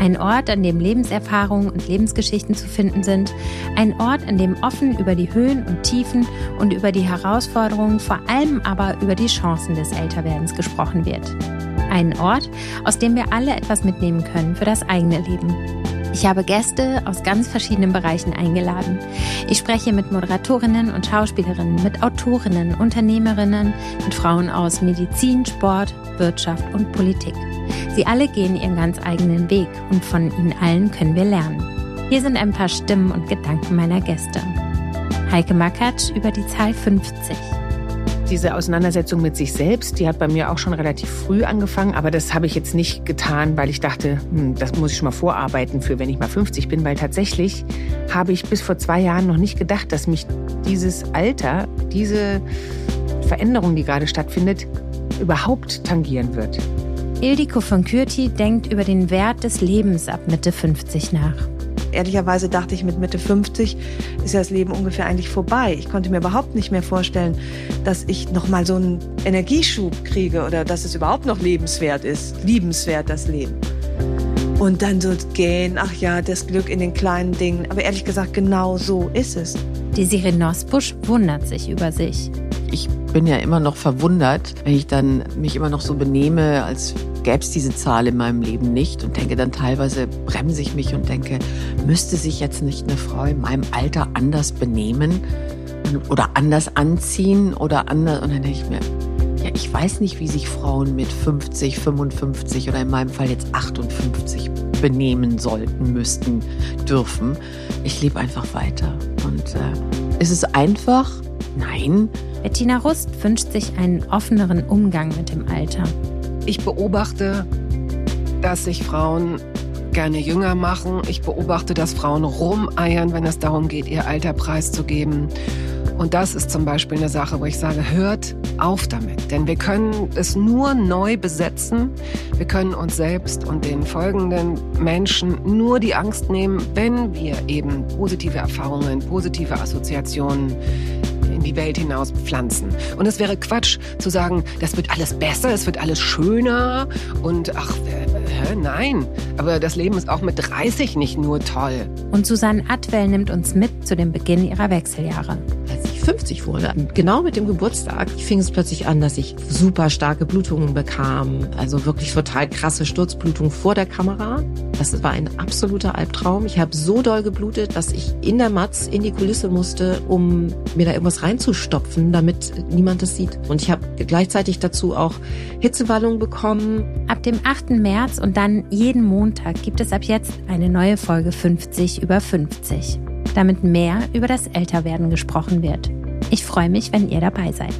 Ein Ort, an dem Lebenserfahrungen und Lebensgeschichten zu finden sind. Ein Ort, an dem offen über die Höhen und Tiefen und über die Herausforderungen, vor allem aber über die Chancen des Älterwerdens gesprochen wird. Ein Ort, aus dem wir alle etwas mitnehmen können für das eigene Leben. Ich habe Gäste aus ganz verschiedenen Bereichen eingeladen. Ich spreche mit Moderatorinnen und Schauspielerinnen, mit Autorinnen, Unternehmerinnen, mit Frauen aus Medizin, Sport, Wirtschaft und Politik. Sie alle gehen ihren ganz eigenen Weg und von ihnen allen können wir lernen. Hier sind ein paar Stimmen und Gedanken meiner Gäste. Heike Makatsch über die Zahl 50 diese Auseinandersetzung mit sich selbst, die hat bei mir auch schon relativ früh angefangen, aber das habe ich jetzt nicht getan, weil ich dachte, hm, das muss ich schon mal vorarbeiten für, wenn ich mal 50 bin, weil tatsächlich habe ich bis vor zwei Jahren noch nicht gedacht, dass mich dieses Alter, diese Veränderung, die gerade stattfindet, überhaupt tangieren wird. Ildiko von Kürti denkt über den Wert des Lebens ab Mitte 50 nach ehrlicherweise dachte ich, mit Mitte 50 ist ja das Leben ungefähr eigentlich vorbei. Ich konnte mir überhaupt nicht mehr vorstellen, dass ich noch mal so einen Energieschub kriege oder dass es überhaupt noch lebenswert ist, liebenswert das Leben. Und dann so gehen, ach ja, das Glück in den kleinen Dingen. Aber ehrlich gesagt, genau so ist es. Die Siri Nosbusch wundert sich über sich. Ich bin ja immer noch verwundert, wenn ich dann mich immer noch so benehme, als gäbe es diese Zahl in meinem Leben nicht und denke dann teilweise, bremse ich mich und denke, müsste sich jetzt nicht eine Frau in meinem Alter anders benehmen oder anders anziehen oder anders. Und dann denke ich mir, ja, ich weiß nicht, wie sich Frauen mit 50, 55 oder in meinem Fall jetzt 58 benehmen sollten, müssten, dürfen. Ich lebe einfach weiter. Und äh, ist es einfach? Nein. Bettina Rust wünscht sich einen offeneren Umgang mit dem Alter. Ich beobachte, dass sich Frauen gerne jünger machen. Ich beobachte, dass Frauen rumeiern, wenn es darum geht, ihr Alter preiszugeben. Und das ist zum Beispiel eine Sache, wo ich sage, hört auf damit. Denn wir können es nur neu besetzen. Wir können uns selbst und den folgenden Menschen nur die Angst nehmen, wenn wir eben positive Erfahrungen, positive Assoziationen die Welt hinaus pflanzen. Und es wäre Quatsch zu sagen, das wird alles besser, es wird alles schöner und ach, äh, nein. Aber das Leben ist auch mit 30 nicht nur toll. Und Susanne Atwell nimmt uns mit zu dem Beginn ihrer Wechseljahre. 50 wurde. Genau mit dem Geburtstag fing es plötzlich an, dass ich super starke Blutungen bekam. Also wirklich total krasse Sturzblutung vor der Kamera. Das war ein absoluter Albtraum. Ich habe so doll geblutet, dass ich in der Matz in die Kulisse musste, um mir da irgendwas reinzustopfen, damit niemand es sieht. Und ich habe gleichzeitig dazu auch Hitzewallungen bekommen. Ab dem 8. März und dann jeden Montag gibt es ab jetzt eine neue Folge 50 über 50 damit mehr über das Älterwerden gesprochen wird. Ich freue mich, wenn ihr dabei seid.